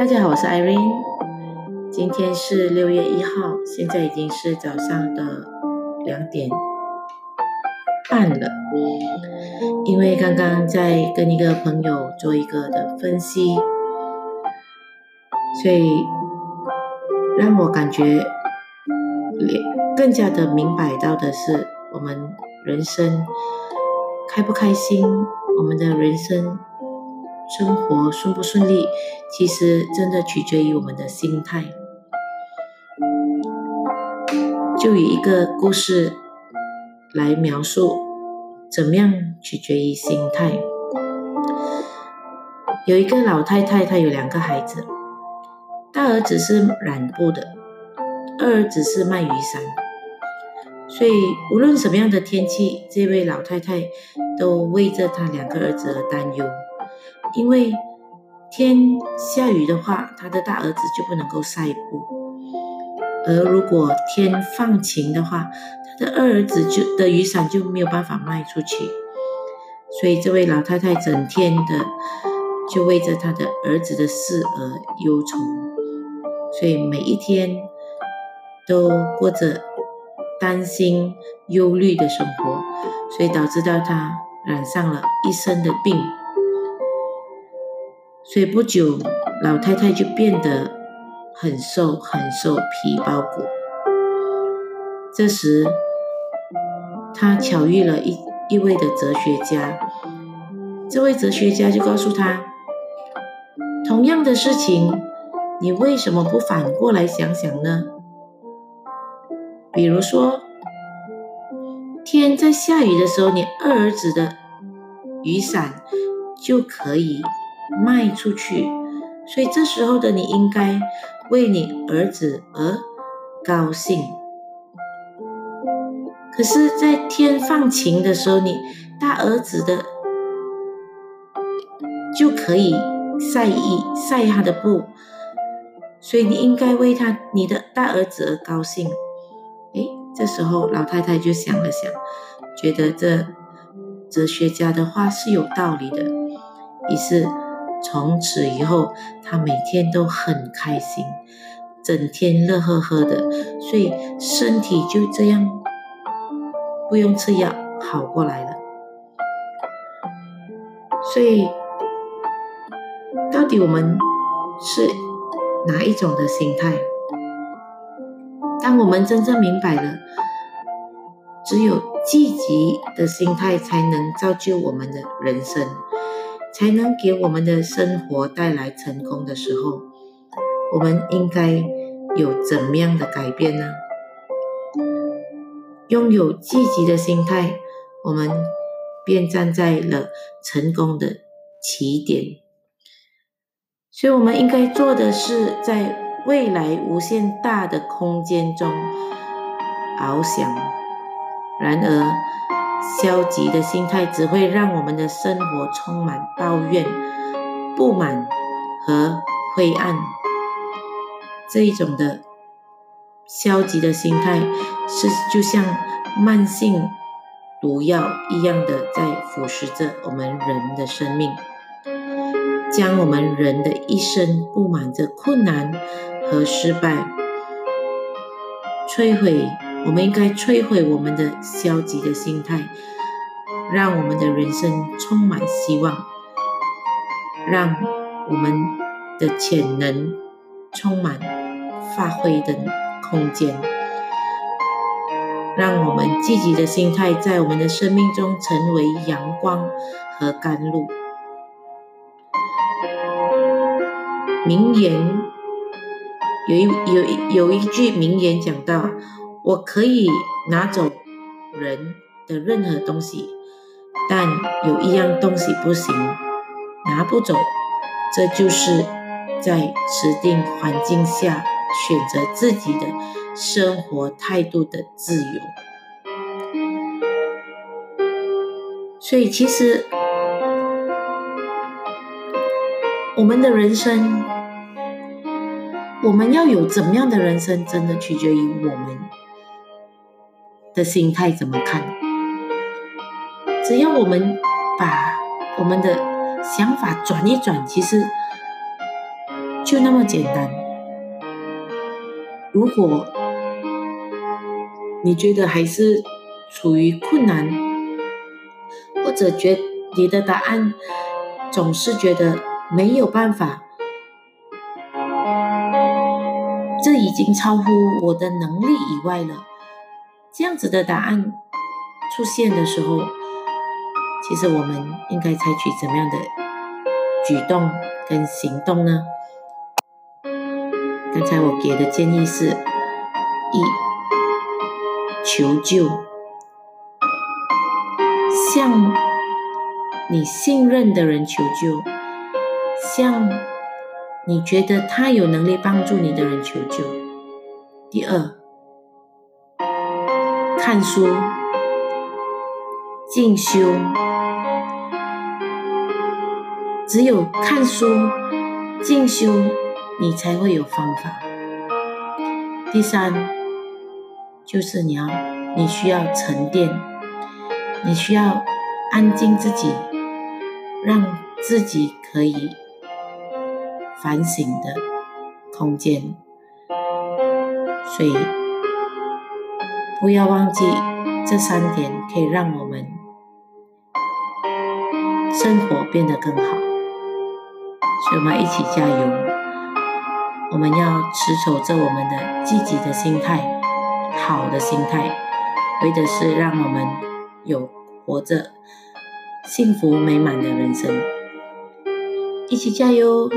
大家好，我是 Irene。今天是六月一号，现在已经是早上的两点半了。因为刚刚在跟一个朋友做一个的分析，所以让我感觉更加的明白到的是，我们人生开不开心，我们的人生。生活顺不顺利，其实真的取决于我们的心态。就以一个故事来描述，怎么样取决于心态。有一个老太太，她有两个孩子，大儿子是染布的，二儿子是卖雨伞。所以无论什么样的天气，这位老太太都为着她两个儿子而担忧。因为天下雨的话，他的大儿子就不能够晒布；而如果天放晴的话，他的二儿子就的雨伞就没有办法卖出去。所以这位老太太整天的就为着他的儿子的事而忧愁，所以每一天都过着担心、忧虑的生活，所以导致到他染上了一身的病。所以不久，老太太就变得很瘦很瘦，皮包骨。这时，她巧遇了一一位的哲学家。这位哲学家就告诉她：同样的事情，你为什么不反过来想想呢？比如说，天在下雨的时候，你二儿子的雨伞就可以。卖出去，所以这时候的你应该为你儿子而高兴。可是，在天放晴的时候，你大儿子的就可以晒衣晒他的布，所以你应该为他你的大儿子而高兴。诶，这时候老太太就想了想，觉得这哲学家的话是有道理的，于是。从此以后，他每天都很开心，整天乐呵呵的，所以身体就这样不用吃药好过来了。所以，到底我们是哪一种的心态？当我们真正明白了，只有积极的心态才能造就我们的人生。才能给我们的生活带来成功的时候，我们应该有怎么样的改变呢？拥有积极的心态，我们便站在了成功的起点。所以，我们应该做的是，在未来无限大的空间中翱翔。然而，消极的心态只会让我们的生活充满抱怨、不满和灰暗。这一种的消极的心态是就像慢性毒药一样的，在腐蚀着我们人的生命，将我们人的一生布满着困难和失败，摧毁。我们应该摧毁我们的消极的心态，让我们的人生充满希望，让我们的潜能充满发挥的空间，让我们积极的心态在我们的生命中成为阳光和甘露。名言有一有有一句名言讲到。我可以拿走人的任何东西，但有一样东西不行，拿不走。这就是在指定环境下选择自己的生活态度的自由。所以，其实我们的人生，我们要有怎么样的人生，真的取决于我们。的心态怎么看？只要我们把我们的想法转一转，其实就那么简单。如果你觉得还是处于困难，或者觉你的答案总是觉得没有办法，这已经超乎我的能力以外了。这样子的答案出现的时候，其实我们应该采取怎么样的举动跟行动呢？刚才我给的建议是：一、求救，向你信任的人求救，向你觉得他有能力帮助你的人求救。第二，看书、进修，只有看书、进修。你才会有方法。第三，就是你要，你需要沉淀，你需要安静自己，让自己可以反省的空间。所以，不要忘记这三点，可以让我们生活变得更好。所以，我们一起加油。我们要持守着我们的积极的心态，好的心态，为的是让我们有活着幸福美满的人生。一起加油！